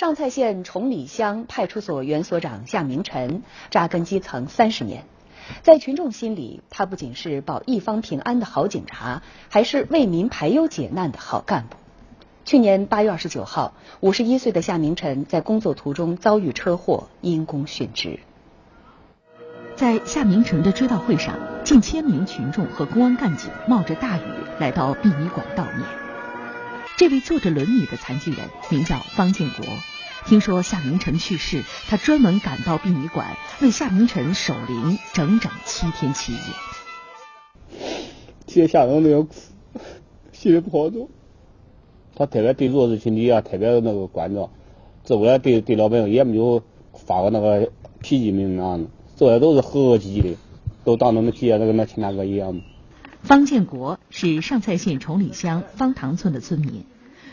上蔡县崇礼乡派出所原所长夏明晨扎根基层三十年，在群众心里，他不仅是保一方平安的好警察，还是为民排忧解难的好干部。去年八月二十九号，五十一岁的夏明晨在工作途中遭遇车祸，因公殉职。在夏明晨的追悼会上，近千名群众和公安干警冒着大雨来到殡仪馆悼念。这位坐着轮椅的残疾人名叫方建国。听说夏明晨去世，他专门赶到殡仪馆为夏明晨守灵整整七天七夜。其实夏明都要哭，心里不好受。他特别对弱势群体啊，特别那个关照。这回来对对老百姓也没有发过那个脾气没那样，做的都是和和气气的，都当着那皮那个那亲大哥一样。方建国是上蔡县崇礼乡方塘村的村民。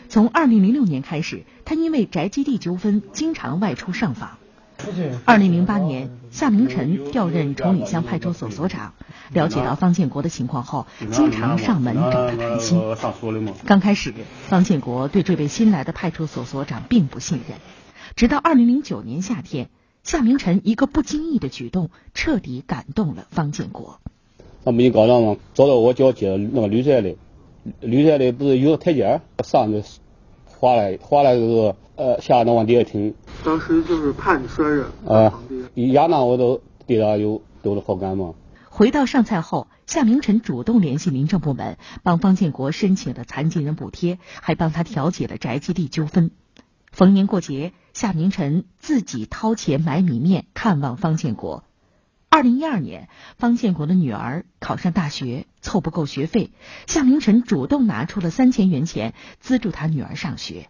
从2006年开始，他因为宅基地纠纷，经常外出上访。2008年，夏明晨调任崇礼乡派出所所长，了解到方建国的情况后，经常上门找他谈心。刚开始，方建国对这位新来的派出所所长并不信任，直到2009年夏天，夏明晨一个不经意的举动，彻底感动了方建国。他没告状吗？找到我脚接那个绿色的，绿色的不是有个台阶上去滑来滑来就是呃下那往底下停。当时就是怕你摔着。啊，一压那我都对他有有了好感嘛。回到上蔡后，夏明晨主动联系民政部门，帮方建国申请了残疾人补贴，还帮他调解了宅基地纠纷。逢年过节，夏明晨自己掏钱买米面看望方建国。二零一二年，方建国的女儿考上大学，凑不够学费，夏明晨主动拿出了三千元钱资助他女儿上学。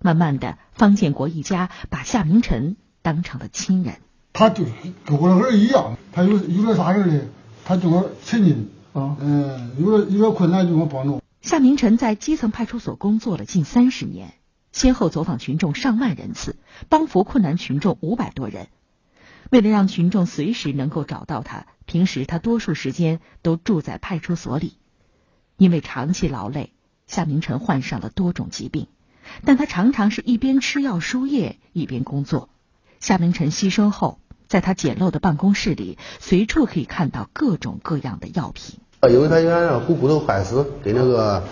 慢慢的，方建国一家把夏明晨当成了亲人。他就是跟我的儿一样，他有有点啥事呢，他就我亲近啊，嗯，有点有点困难就我帮助。夏明晨在基层派出所工作了近三十年，先后走访群众上万人次，帮扶困难群众五百多人。为了让群众随时能够找到他，平时他多数时间都住在派出所里。因为长期劳累，夏明晨患上了多种疾病，但他常常是一边吃药输液一边工作。夏明晨牺牲后，在他简陋的办公室里，随处可以看到各种各样的药品。啊因为他原来股骨头坏死，跟那个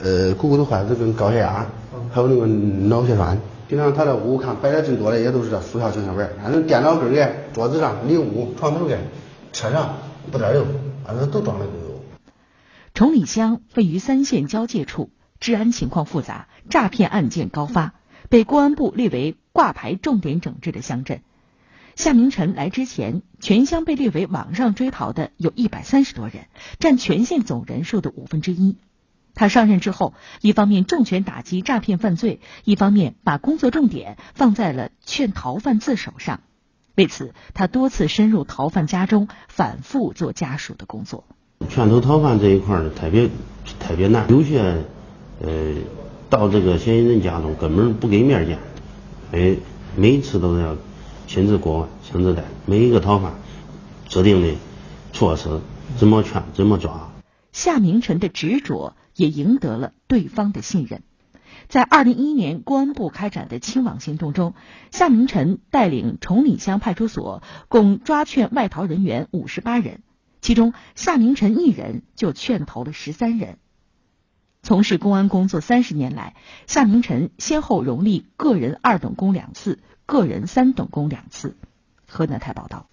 呃股骨头坏死跟高血压，还有那个脑血栓。平常他这屋看摆的真多的也都是这速效清血本，反正电脑根儿桌子上、里屋、床头盖、车上不点有，反正都装的都有。崇礼乡位于三县交界处，治安情况复杂，诈骗案件高发，被公安部列为挂牌重点整治的乡镇。夏明晨来之前，全乡被列为网上追逃的有一百三十多人，占全县总人数的五分之一。他上任之后，一方面重拳打击诈骗犯罪，一方面把工作重点放在了劝逃犯自首上。为此，他多次深入逃犯家中，反复做家属的工作。劝投逃犯这一块儿特别特别难，有些呃到这个嫌疑人家中根本不给面见，每每次都是要亲自过问亲自带，每一个逃犯制定的措施怎么劝怎么抓。夏明晨的执着。也赢得了对方的信任。在二零一一年公安部开展的“清网”行动中，夏明晨带领崇礼乡派出所共抓劝外逃人员五十八人，其中夏明晨一人就劝投了十三人。从事公安工作三十年来，夏明晨先后荣立个人二等功两次、个人三等功两次。河南台报道。